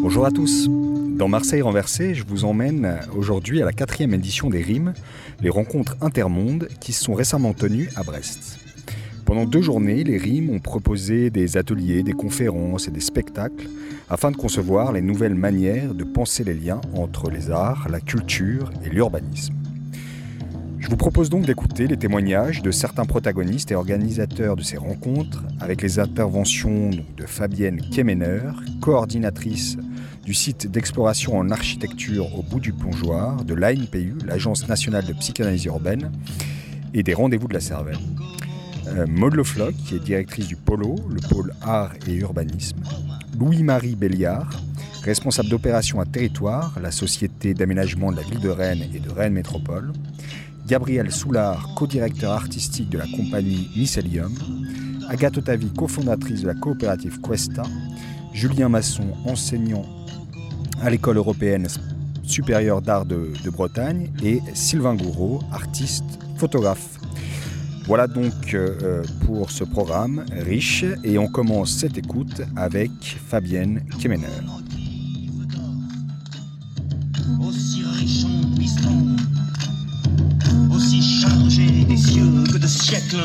Bonjour à tous. Marseille renversée, je vous emmène aujourd'hui à la quatrième édition des Rimes, les rencontres intermondes qui se sont récemment tenues à Brest. Pendant deux journées, les Rimes ont proposé des ateliers, des conférences et des spectacles afin de concevoir les nouvelles manières de penser les liens entre les arts, la culture et l'urbanisme. Je vous propose donc d'écouter les témoignages de certains protagonistes et organisateurs de ces rencontres avec les interventions de Fabienne Kemener, coordinatrice du site d'exploration en architecture au bout du plongeoir de l'ANPU, l'Agence nationale de psychanalyse urbaine, et des rendez-vous de la Cervelle. Euh, Maud Lefloc, qui est directrice du Polo, le pôle art et urbanisme. Louis-Marie Béliard, responsable d'opération à territoire, la société d'aménagement de la ville de Rennes et de Rennes Métropole. Gabriel Soulard, co-directeur artistique de la compagnie Mycelium, Agathe Otavi, cofondatrice de la coopérative Questa, Julien Masson, enseignant à l'école européenne supérieure d'art de, de, Bretagne, et Sylvain Gouraud, artiste, photographe. Voilà donc euh, pour ce programme riche, et on commence cette écoute avec Fabienne Kemener. Aussi riche en puissant aussi chargé des cieux que de siècles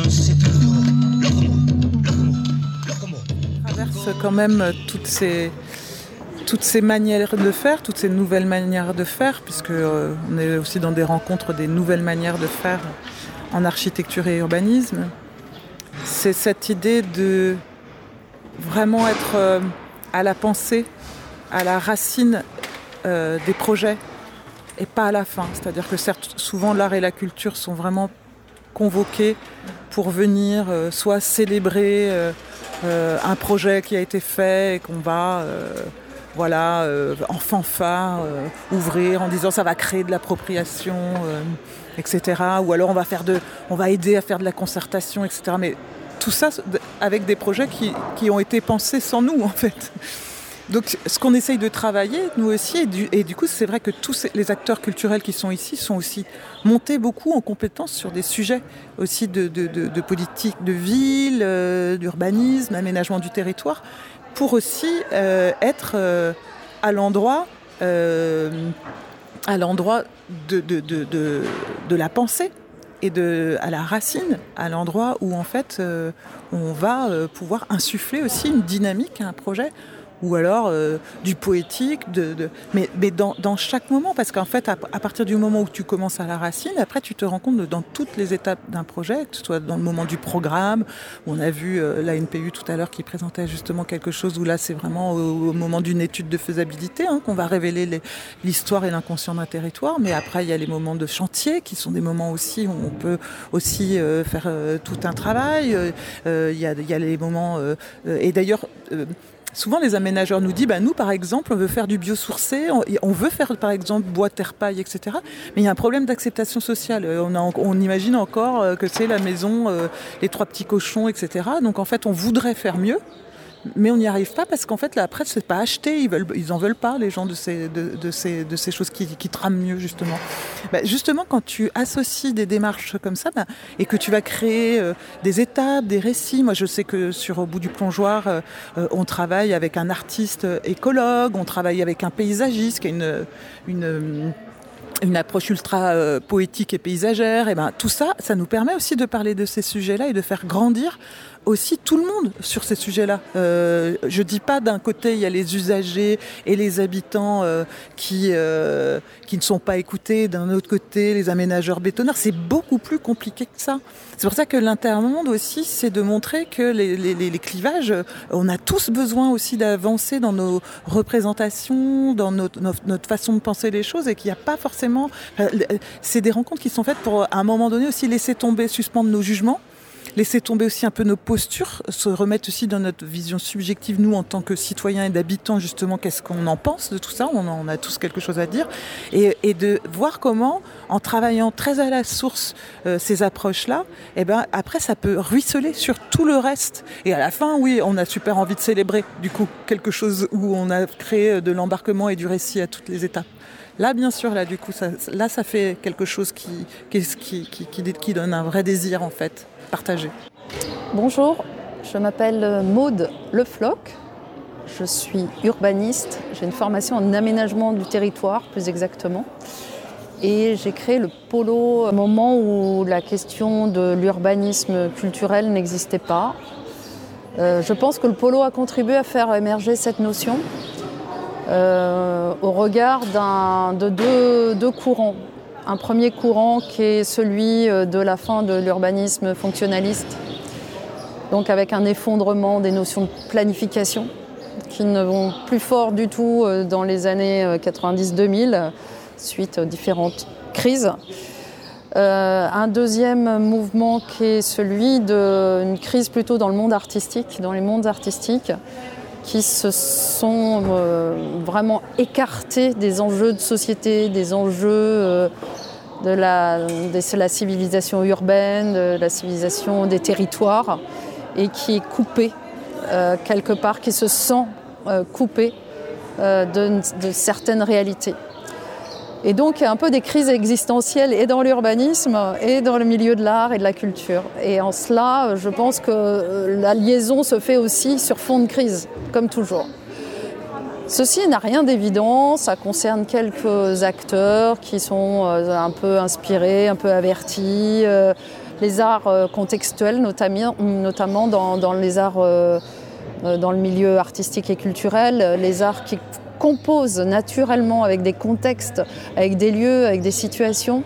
traverse quand même toutes ces toutes ces manières de faire, toutes ces nouvelles manières de faire, puisque euh, on est aussi dans des rencontres des nouvelles manières de faire en architecture et urbanisme. C'est cette idée de vraiment être euh, à la pensée, à la racine euh, des projets et pas à la fin. C'est-à-dire que certes, souvent l'art et la culture sont vraiment convoqués pour venir soit célébrer un projet qui a été fait et qu'on va voilà, euh, en fanfare ouvrir en disant ça va créer de l'appropriation, etc. Ou alors on va, faire de, on va aider à faire de la concertation, etc. Mais tout ça avec des projets qui, qui ont été pensés sans nous en fait. Donc ce qu'on essaye de travailler, nous aussi, et du, et du coup c'est vrai que tous les acteurs culturels qui sont ici sont aussi montés beaucoup en compétences sur des sujets aussi de, de, de, de politique de ville, euh, d'urbanisme, aménagement du territoire, pour aussi euh, être euh, à l'endroit euh, de, la pensée et à la racine, à l'endroit où en fait on va pouvoir insuffler aussi une dynamique à un projet ou alors euh, du poétique, mais, dans, chaque moment, parce qu'en fait, à, partir du moment où tu commences à la racine, après tu te rends compte dans toutes les étapes d'un projet, que ce soit dans le moment du programme, on a vu euh, la NPU tout à l'heure qui présentait justement quelque chose où là c'est vraiment au, moment d'une étude de faisabilité hein, qu'on va révéler l'histoire et l'inconscient d'un territoire, mais après il y a les moments de chantier qui sont des moments aussi où on peut aussi euh, faire tout un travail, il y, a, les moments, et d'ailleurs, souvent les aménageurs nous disent bah, nous par exemple on veut faire du biosourcé on, on veut faire par exemple bois terre paille etc mais il y a un problème d'acceptation sociale. Euh, on, imagine encore euh, que c'est la maison euh, les trois petits cochons etc donc en fait on voudrait faire mieux mais on n'y arrive pas parce qu'en fait la presse c'est pas acheté, ils veulent, en veulent pas les gens de ces, choses qui, qui trament mieux justement. Bah, justement quand tu associes des démarches comme ça bah, et que tu vas créer euh, des étapes, des récits. Moi je sais que sur au bout du plongeoir, euh, euh, on travaille avec un artiste écologue, on travaille avec un paysagiste qui a une, approche ultra poétique et paysagère, et ben tout ça, ça nous permet aussi de parler de ces sujets-là et de faire grandir aussi tout le monde sur ces sujets-là. Euh, je dis pas d'un côté il y a les usagers et les habitants euh, qui euh, qui ne sont pas écoutés, d'un autre côté les aménageurs bétonneurs. C'est beaucoup plus compliqué que ça. C'est pour ça que l'intermonde aussi, c'est de montrer que les, les, clivages, on a tous besoin aussi d'avancer dans nos représentations, dans notre, notre, façon de penser les choses, et qu'il n'y a pas forcément. Euh, c'est des rencontres qui sont faites pour à un moment donné aussi laisser tomber, suspendre nos jugements laisser tomber aussi un peu nos postures, se remettre aussi dans notre vision subjective, nous en tant que citoyens et d'habitants, justement, qu'est-ce qu'on en pense de tout ça, on en a tous quelque chose à dire, et, de voir comment, en travaillant très à la source euh, ces approches-là, et eh ben après ça peut ruisseler sur tout le reste. Et à la fin, oui, on a super envie de célébrer, du coup, quelque chose où on a créé de l'embarquement et du récit à toutes les étapes. Là, bien sûr, là, du coup, ça, là, ça fait quelque chose qui, qui donne un vrai désir, en fait Bonjour, je m'appelle Maude Lefloc. Je suis urbaniste. J'ai une formation en aménagement du territoire, plus exactement. Et j'ai créé le polo au moment où la question de l'urbanisme culturel n'existait pas. Euh, je pense que le polo a contribué à faire émerger cette notion euh, au regard de deux courants un premier courant qui est celui euh, de la fin de l'urbanisme fonctionnaliste, donc avec un effondrement des notions de planification qui ne vont plus fort du tout euh, dans les années 90-2000 euh, suite aux différentes crises. Un deuxième mouvement qui est celui d'une crise plutôt dans le monde artistique, dans les mondes artistiques, qui se sont euh, vraiment écartés des enjeux de société, des enjeux euh, de, la, civilisation urbaine, de la civilisation des territoires, et qui est coupé euh, quelque part, qui se sent coupé de certaines réalités. Et donc, il y a un peu des crises existentielles et dans l'urbanisme et dans le milieu de l'art et de la culture. Et en cela, je pense que la liaison se fait aussi sur fond de crise, comme toujours. Ceci n'a rien d'évident, ça concerne quelques acteurs qui sont euh, un peu inspirés, un peu avertis, euh, les arts euh, contextuels notamment, dans les arts, dans le milieu artistique et culturel, les arts qui compose naturellement avec des contextes, avec des lieux, avec des situations.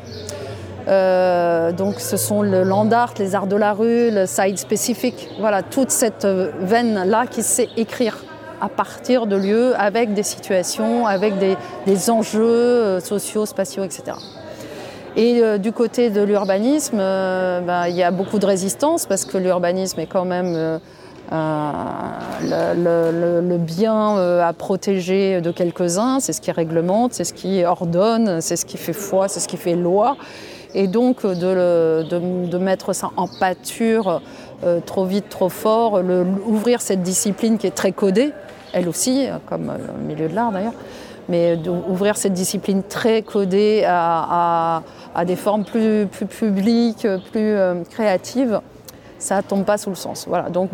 Euh, donc ce sont le land art, les arts de la rue, le side spécifique, voilà, toute cette veine-là qui sait écrire à partir de lieux avec des situations, avec des, enjeux euh, sociaux, spatiaux, etc. Et euh, du côté de l'urbanisme, ben, il y a beaucoup de résistance parce que l'urbanisme est quand même le, le, bien euh, à protéger de quelques-uns, c'est ce qui réglemente, c'est ce qui ordonne, c'est ce qui fait foi, c'est ce qui fait loi. Et donc de, mettre ça en pâture euh, trop vite, trop fort, ouvrir cette discipline qui est très codée, elle aussi, comme le milieu de l'art d'ailleurs, mais d'ouvrir cette discipline très codée à, des formes plus, publiques, plus euh, créatives, ça tombe pas sous le sens. Voilà, donc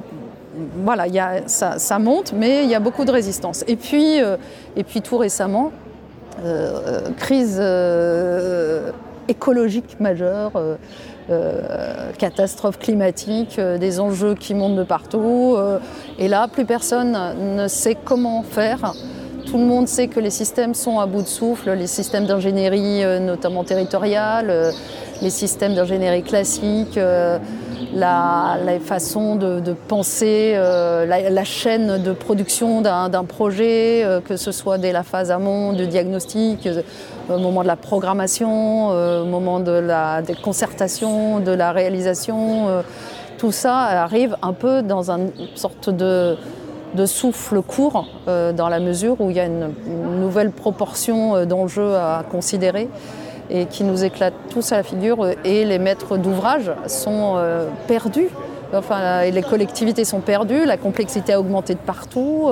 voilà, y a, ça, monte, mais il y a beaucoup de résistance. Et puis, euh, et puis tout récemment, euh, crise euh, écologique majeure, catastrophe climatique, des enjeux qui montent de partout. et là, plus personne ne sait comment faire. Tout le monde sait que les systèmes sont à bout de souffle, les systèmes d'ingénierie, notamment territoriale, les systèmes d'ingénierie classique la, façon de, de penser euh, la, chaîne de production d'un projet, euh, que ce soit dès la phase amont du diagnostic, euh, au moment de la programmation, au moment de la des concertations, de la réalisation. Tout ça arrive un peu dans une sorte de, de souffle court, dans la mesure où il y a une nouvelle proportion d'enjeux à considérer et qui nous éclatent tous à la figure et les maîtres d'ouvrage sont euh, perdus enfin, les collectivités sont perdues, la complexité a augmenté de partout,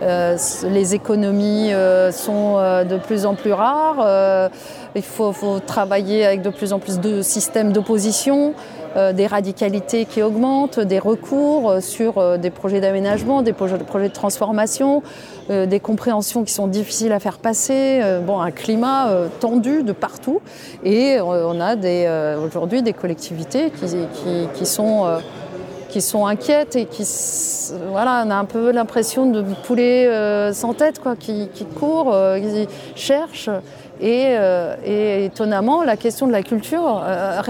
les économies sont de plus en plus rares, il faut, travailler avec de plus en plus de systèmes d'opposition. Des radicalités qui augmentent, des recours sur des projets d'aménagement, des projets de transformation, des compréhensions qui sont difficiles à faire passer, bon, un climat tendu de partout. Et on a aujourd'hui des collectivités qui, sont qui sont inquiètes et qui voilà on a un peu l'impression de poulet sans tête quoi qui, qui courent qui cherchent euh, et, étonnamment, la question de la culture euh,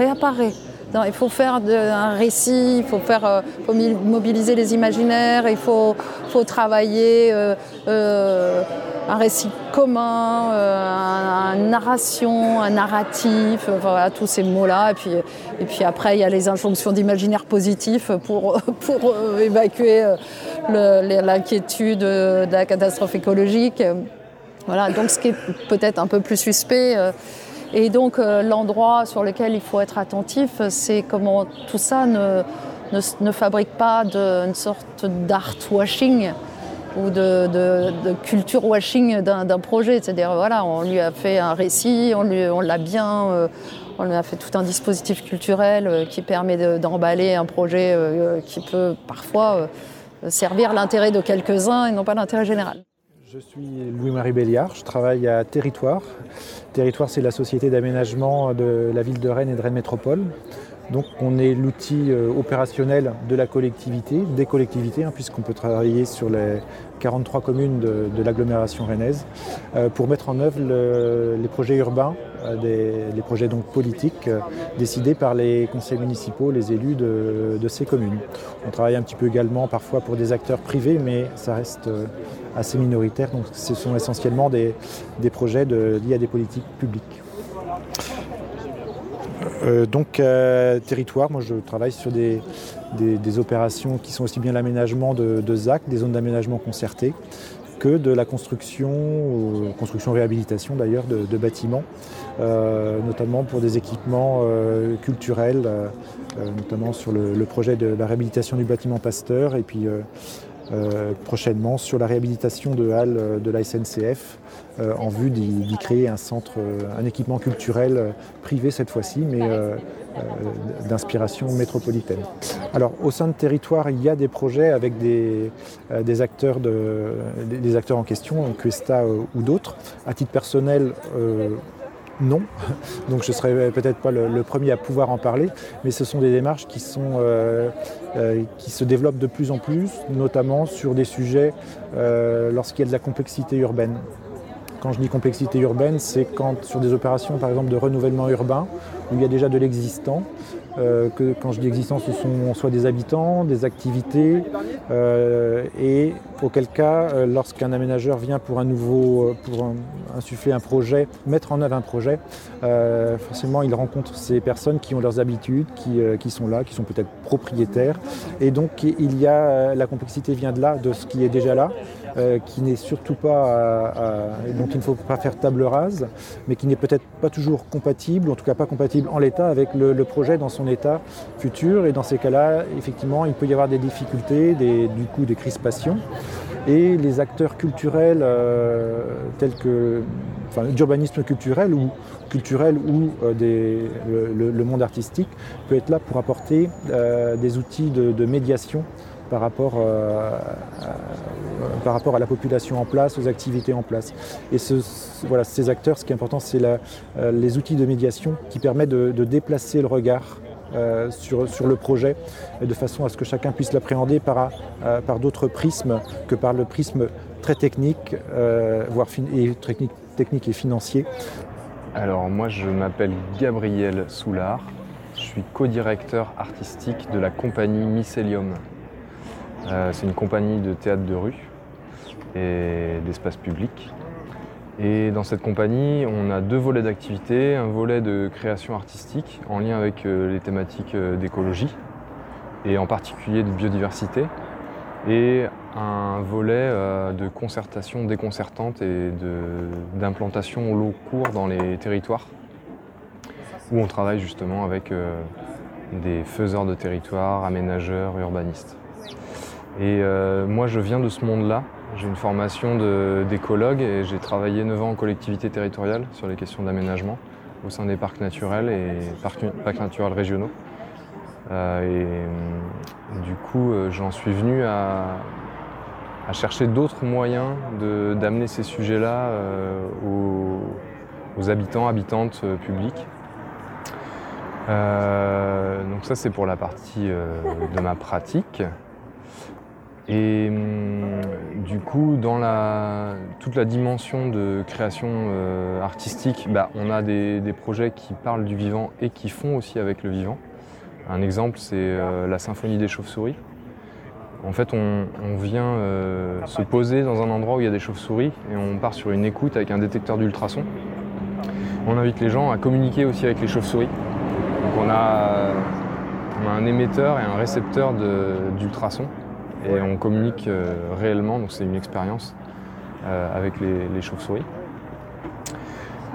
il faut faire un récit, il faut, faire, euh, mobiliser les imaginaires, il faut, travailler un récit commun, une narration, un narratif, voilà, tous ces mots-là. Et puis, et puis après, il y a les injonctions d'imaginaire positif pour, pour évacuer l'inquiétude de la catastrophe écologique. Voilà, donc ce qui est peut-être un peu plus suspect. Euh, et donc euh, l'endroit sur lequel il faut être attentif, c'est comment tout ça ne, fabrique pas de, une sorte d'art washing ou de, culture washing d'un projet. C'est-à-dire, voilà, on lui a fait un récit, on, l'a bien, euh, on lui a fait tout un dispositif culturel qui permet d'emballer un projet qui peut parfois servir l'intérêt de quelques-uns et non pas l'intérêt général. Je suis Louis-Marie Béliard, je travaille à Territoire. Territoire, c'est la société d'aménagement de la ville de Rennes et de Rennes Métropole. Donc on est l'outil euh, opérationnel de la collectivité, des collectivités, hein, puisqu'on peut travailler sur les 43 communes de, l'agglomération rennaise, euh, pour mettre en œuvre les projets urbains, euh, les projets donc politiques décidés par les conseils municipaux, les élus de, ces communes. On travaille un petit peu également parfois pour des acteurs privés, mais ça reste assez minoritaire, donc ce sont essentiellement des, projets liés à des politiques publiques. Euh, donc, euh, territoire, moi je travaille sur des, opérations qui sont aussi bien l'aménagement de, ZAC, des zones d'aménagement concertées, que de la construction, euh, construction-réhabilitation d'ailleurs, de, bâtiments, notamment pour des équipements culturels, notamment sur le, le, projet de la réhabilitation du bâtiment Pasteur, et puis euh, prochainement sur la réhabilitation de halles euh, de la SNCF euh, en vue d'y créer un centre, un équipement culturel privé cette fois-ci, mais d'inspiration métropolitaine. Alors au sein de territoire, il y a des projets avec des, des acteurs, de, des acteurs en question, Cuesta ou d'autres. À titre personnel, non. Donc je ne serai peut-être pas le, premier à pouvoir en parler, mais ce sont des démarches qui, euh, euh, se développent de plus en plus, notamment sur des sujets euh, lorsqu'il y a de la complexité urbaine. Quand je dis complexité urbaine, c'est quand sur des opérations par exemple de renouvellement urbain, où il y a déjà de l'existant, euh, que quand je dis existence, ce sont soit des habitants, des activités, euh, et auquel cas, euh, lorsqu'un aménageur vient pour un nouveau, pour insuffler un projet, mettre en œuvre un projet, forcément il rencontre ces personnes qui ont leurs habitudes, qui, qui sont là, qui sont peut-être propriétaires, et donc il y a la complexité vient de là, de ce qui est déjà là, qui n'est surtout pas, dont il ne faut pas faire table rase, mais qui n'est peut-être pas toujours compatible, en tout cas pas compatible en l'état avec le, le projet dans son état futur. Et dans ces cas-là, effectivement, il peut y avoir des difficultés, du coup des crispations. Et les acteurs culturels euh, tels que enfin, d'urbanisme culturel ou culturel ou euh, le, monde artistique peut être là pour apporter euh, des outils de, médiation par rapport, à, par rapport à la population en place, aux activités en place. Et voilà, ces acteurs, ce qui est important, c'est les outils de médiation qui permettent de déplacer le regard euh, sur, sur, le projet, de façon à ce que chacun puisse l'appréhender par, euh, par d'autres prismes que par le prisme très technique, euh, voire et technique, technique et financier. Alors moi je m'appelle Gabriel Soulard, je suis co-directeur artistique de la compagnie Mycelium. C'est une compagnie de théâtre de rue et d'espace public et dans cette compagnie, on a deux volets d'activité, un volet de création artistique en lien avec euh, les thématiques euh, d'écologie et en particulier de biodiversité, et un volet euh, de concertation déconcertante et d'implantation au long cours dans les territoires où on travaille justement avec des faiseurs de territoire, aménageurs, urbanistes. Et moi, je viens de ce monde-là. J'ai une formation d'écologue et j'ai travaillé 9 ans en collectivité territoriale sur les questions d'aménagement au sein des parcs naturels et parcs, naturels régionaux. Euh, et euh, du coup, j'en suis venu à, chercher d'autres moyens d'amener ces sujets-là aux, aux, habitants, habitantes publiques. donc ça, c'est pour la partie de ma pratique. Et hum, du coup, dans toute la dimension de création euh, artistique, bah, on a des, projets qui parlent du vivant et qui font aussi avec le vivant. Un exemple, c'est euh, la symphonie des chauves-souris. En fait, on, vient euh, se poser dans un endroit où il y a des chauves-souris et on part sur une écoute avec un détecteur d'ultrasons. On invite les gens à communiquer aussi avec les chauves-souris. Donc on a, un émetteur et un récepteur d'ultrasons et on communique euh, réellement, donc c'est une expérience euh, avec les, chauves-souris.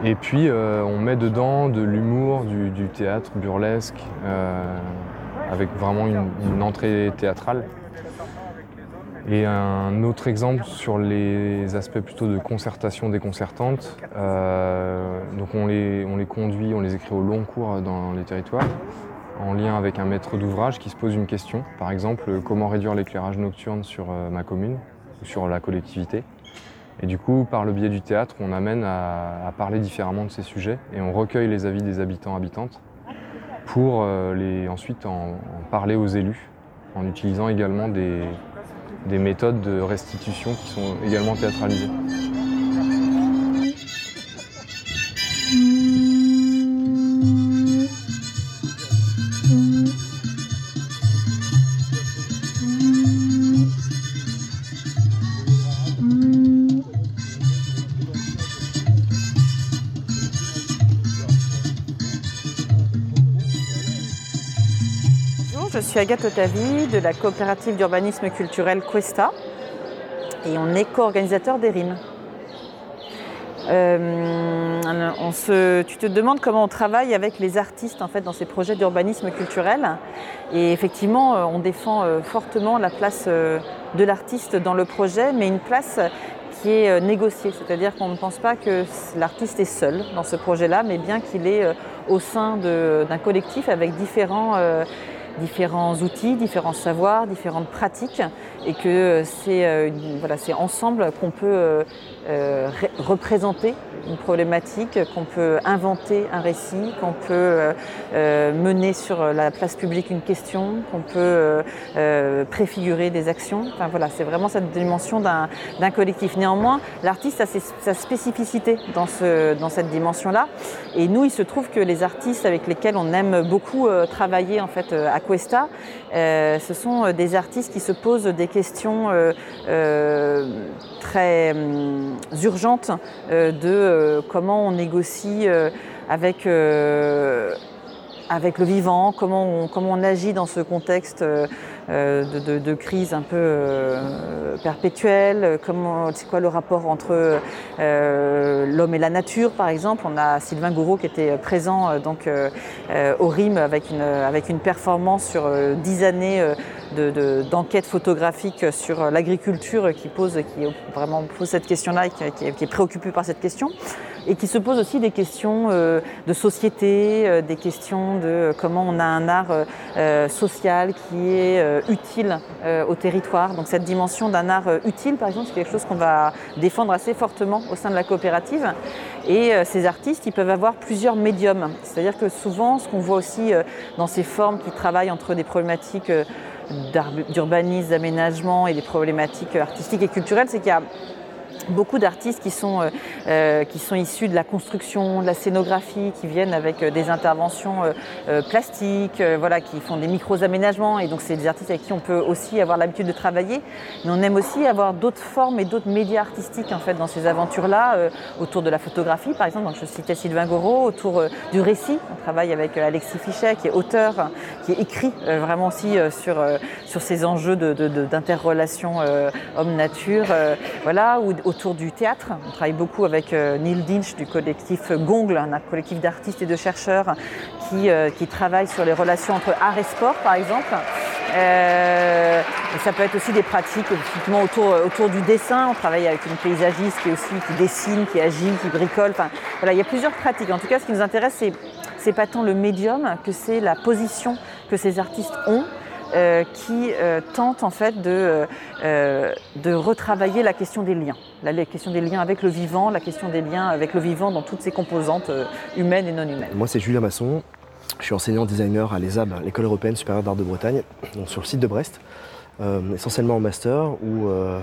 Et puis euh, on met dedans de l'humour, du, théâtre burlesque, avec vraiment une, entrée théâtrale. Et un autre exemple sur les aspects plutôt de concertation déconcertante. donc on les, on les conduit, on les écrit au long cours dans les territoires en lien avec un maître d'ouvrage qui se pose une question. Par exemple, comment réduire l'éclairage nocturne sur euh, ma commune ou sur la collectivité. Et du coup, par le biais du théâtre, on amène à, parler différemment de ces sujets et on recueille les avis des habitants habitantes pour euh, ensuite en, parler aux élus en utilisant également des méthodes de restitution qui sont également théâtralisées. Suis Agathe Otavi de la coopérative d'urbanisme culturel Cuesta et on est co-organisateur des rimes. Euh, tu te demandes comment on travaille avec les artistes en fait, dans ces projets d'urbanisme culturel. Et effectivement, euh, on défend euh, fortement la place de l'artiste dans le projet, mais une place qui est négociée. C'est-à-dire qu'on ne pense pas que l'artiste est seul dans ce projet-là, mais bien qu'il est au sein d'un collectif avec différents différents outils, différents savoirs, différentes pratiques et que c'est euh, voilà, ensemble qu'on peut euh, représenter une problématique, qu'on peut inventer un récit, qu'on peut euh, euh, mener sur la place publique une question, qu'on peut préfigurer des actions. Voilà, c'est vraiment cette dimension d'un collectif. Néanmoins, l'artiste a sa spécificité dans, dans cette dimension-là. Et nous, il se trouve que les artistes avec lesquels on aime beaucoup travailler en fait à Cuesta, ce sont des artistes qui se posent des questions très hum, urgentes de euh, comment on négocie euh, avec, euh, le vivant, comment on agit dans ce contexte euh, de, crise un peu euh, perpétuelle, comment, c'est quoi le rapport entre euh, l'homme et la nature par exemple. On a Sylvain Gouraud qui était présent donc, au RIM avec une, avec une performance sur dix années d'enquête photographique sur l'agriculture qui pose, qui vraiment pose cette question-là et qui, est préoccupé par cette question et qui se pose aussi des questions de société, des questions de comment on a un art social qui est euh, utile euh, au territoire. Donc cette dimension d'un art euh, utile, par exemple, c'est quelque chose qu'on va défendre assez fortement au sein de la coopérative. Et ces artistes, ils peuvent avoir plusieurs médiums. C'est-à-dire que souvent, ce qu'on voit aussi dans ces formes qui travaillent entre des problématiques d'urbanisme, d'aménagement et des problématiques artistiques et culturelles, c'est qu'il y a beaucoup d'artistes qui, sont, euh, euh, qui sont issus de la construction, de la scénographie, qui viennent avec euh, des interventions plastiques, voilà, qui font des micros-aménagements. Et donc, c'est des artistes avec qui on peut aussi avoir l'habitude de travailler. Mais on aime aussi avoir d'autres formes et d'autres médias artistiques en fait, dans ces aventures-là, autour de la photographie, par exemple. Donc, je citais Sylvain Goro, autour du récit. On travaille avec Alexis Fichet, qui est auteur, qui écrit vraiment aussi sur, sur ces enjeux d'interrelation de, homme-nature. voilà, ou autour du théâtre. On travaille beaucoup avec Neil Dinch du collectif Gongle, un collectif d'artistes et de chercheurs qui, qui travaillent sur les relations entre art et sport, par exemple. Euh, ça peut être aussi des pratiques effectivement autour, autour du dessin. On travaille avec une paysagiste qui dessine, qui agit, qui bricole. Il y a plusieurs pratiques. En tout cas, ce qui nous intéresse, c'est c'est pas tant le médium que c'est la position que ces artistes ont. Euh, qui euh, tentent en fait de, de retravailler la question des liens, la, question des liens avec le vivant, la question des liens avec le vivant dans toutes ses composantes humaines et non humaines. Moi c'est Julien Masson, je suis enseignant designer à l'ESAB, l'École européenne supérieure d'art de Bretagne, sur le site de Brest, euh, essentiellement en master, où euh,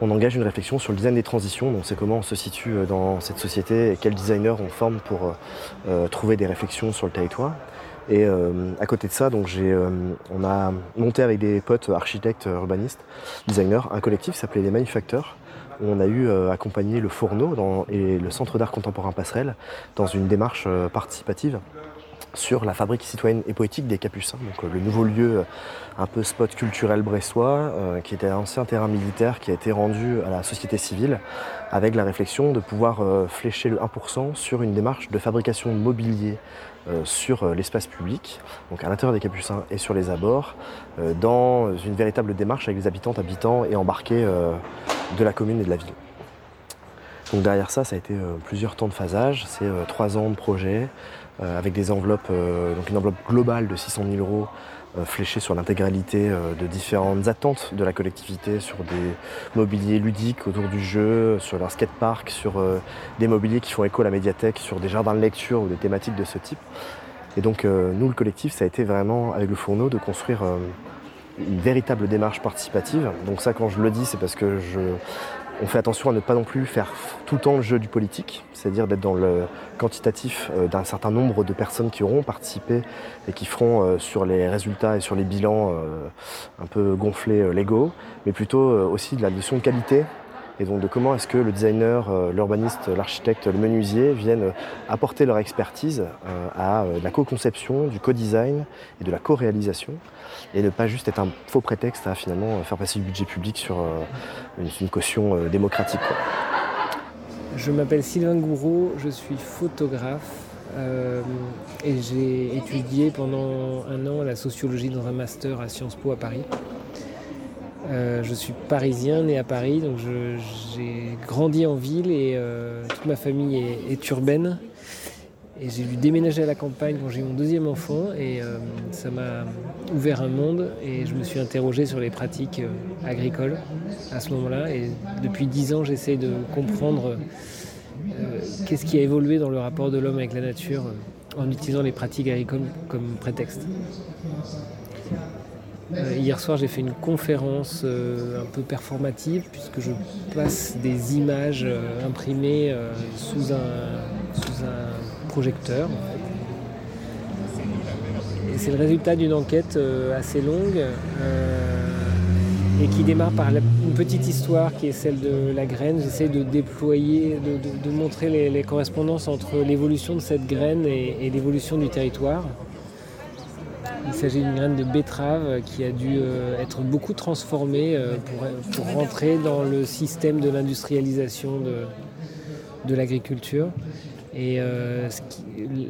on engage une réflexion sur le design des transitions. Donc c'est comment on se situe euh, dans cette société et quels designers on forme pour trouver des réflexions sur le territoire. Et à côté de ça, donc on a monté avec des potes architectes, urbanistes, designers, un collectif qui s'appelait les Manufacteurs, où on a eu accompagné le Fourneau et le Centre d'art contemporain Passerelle dans une démarche participative sur la fabrique citoyenne et poétique des Capucins, donc euh, le nouveau lieu euh, un peu spot culturel brestois, euh, qui était un ancien terrain militaire qui a été rendu à la société civile, avec la réflexion de pouvoir flécher le 1% sur une démarche de fabrication de mobilier sur l'espace public, donc à l'intérieur des Capucins et sur les abords, dans une véritable démarche avec les habitantes, habitants et embarqués de la commune et de la ville. Donc derrière ça, ça a été plusieurs temps de phasage, c'est trois ans de projet, euh, avec des enveloppes, euh, donc une enveloppe globale de 600 000 euros euh, fléchée sur l'intégralité de différentes attentes de la collectivité, sur des mobiliers ludiques autour du jeu, sur leur skatepark, sur des mobiliers qui font écho à la médiathèque, sur des jardins de lecture ou des thématiques de ce type. Et donc nous, le collectif, ça a été vraiment, avec le fourneau, de construire une véritable démarche participative. Donc ça, quand je le dis, c'est parce que je, on fait attention à ne pas non plus faire tout le temps le jeu du politique, c'est-à-dire d'être dans le quantitatif euh, d'un certain nombre de personnes qui auront participé et qui feront euh, sur les résultats et sur les bilans euh, un peu gonflés légaux, mais plutôt aussi de la notion de qualité et donc de comment est-ce que le designer, l'urbaniste, l'architecte, le menuisier viennent apporter leur expertise à la co-conception, du co-design et de la co-réalisation et ne pas juste être un faux prétexte à finalement faire passer du budget public sur euh, une, caution euh, démocratique. Je m'appelle Sylvain Gouraud, je suis photographe euh, et j'ai étudié pendant un an la sociologie dans un master à Sciences Po à Paris. Je suis parisien, né à Paris, donc j'ai grandi en ville et toute ma famille est urbaine. Et j'ai dû déménager à la campagne quand j'ai eu mon deuxième enfant et euh, ça m'a ouvert un monde et je me suis interrogé sur les pratiques euh, agricoles à ce moment-là. Et depuis dix ans, j'essaie de comprendre euh, qu'est-ce qui a évolué dans le rapport de l'homme avec la nature en utilisant les pratiques agricoles comme prétexte. Hier soir, j'ai fait une conférence un peu performative puisque je passe des images imprimées sous un, projecteur. Et c'est le résultat d'une enquête euh, assez longue euh, et qui démarre par une petite histoire qui est celle de la graine. J'essaie de déployer, de, montrer les, correspondances entre l'évolution de cette graine et, l'évolution du territoire. Il s'agit d'une graine de betterave qui a dû euh, être beaucoup transformée pour, rentrer dans le système de l'industrialisation de l'agriculture. Et euh,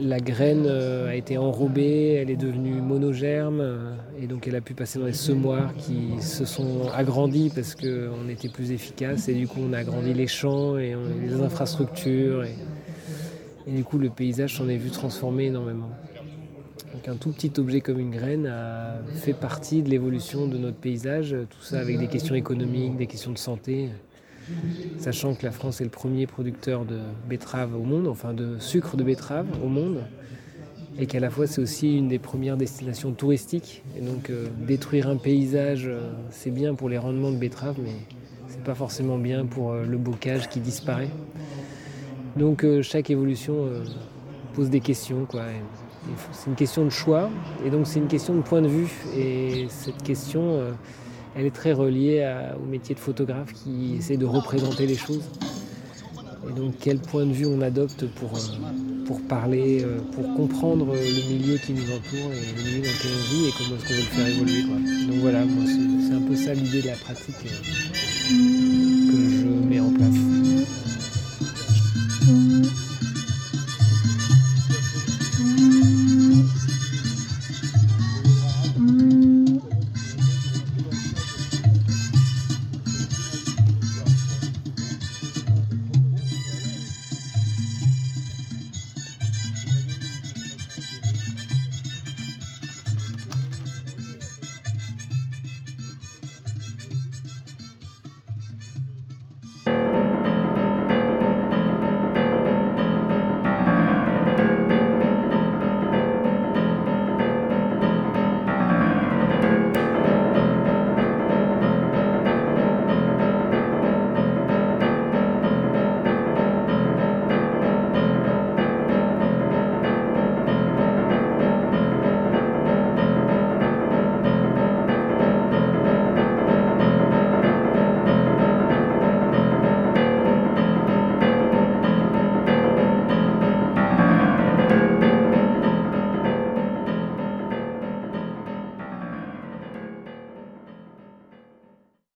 la graine euh, a été enrobée, elle est devenue monogerme, euh, et donc elle a pu passer dans les semoirs qui se sont agrandis parce qu'on était plus efficace, et du coup on a agrandi les champs et les infrastructures, et, du coup le paysage s'en est vu transformer énormément. Donc un tout petit objet comme une graine a fait partie de l'évolution de notre paysage, tout ça avec des questions économiques, des questions de santé sachant que la France est le premier producteur de betterave au monde, enfin de sucre de betterave au monde, et qu'à la fois c'est aussi une des premières destinations touristiques. Et donc euh, détruire un paysage, euh, c'est bien pour les rendements de betterave, mais c'est pas forcément bien pour euh, le bocage qui disparaît. Donc chaque évolution pose des questions, quoi. C'est une question de choix, et donc c'est une question de point de vue. Et cette question elle est très reliée au métier de photographe qui essaie de représenter les choses. Et donc quel point de vue on adopte pour, euh, pour parler, euh, pour comprendre le milieu qui nous entoure et le milieu dans lequel on vit et comment est-ce qu'on veut le faire évoluer. Donc voilà, c'est un peu ça l'idée de la pratique. Euh,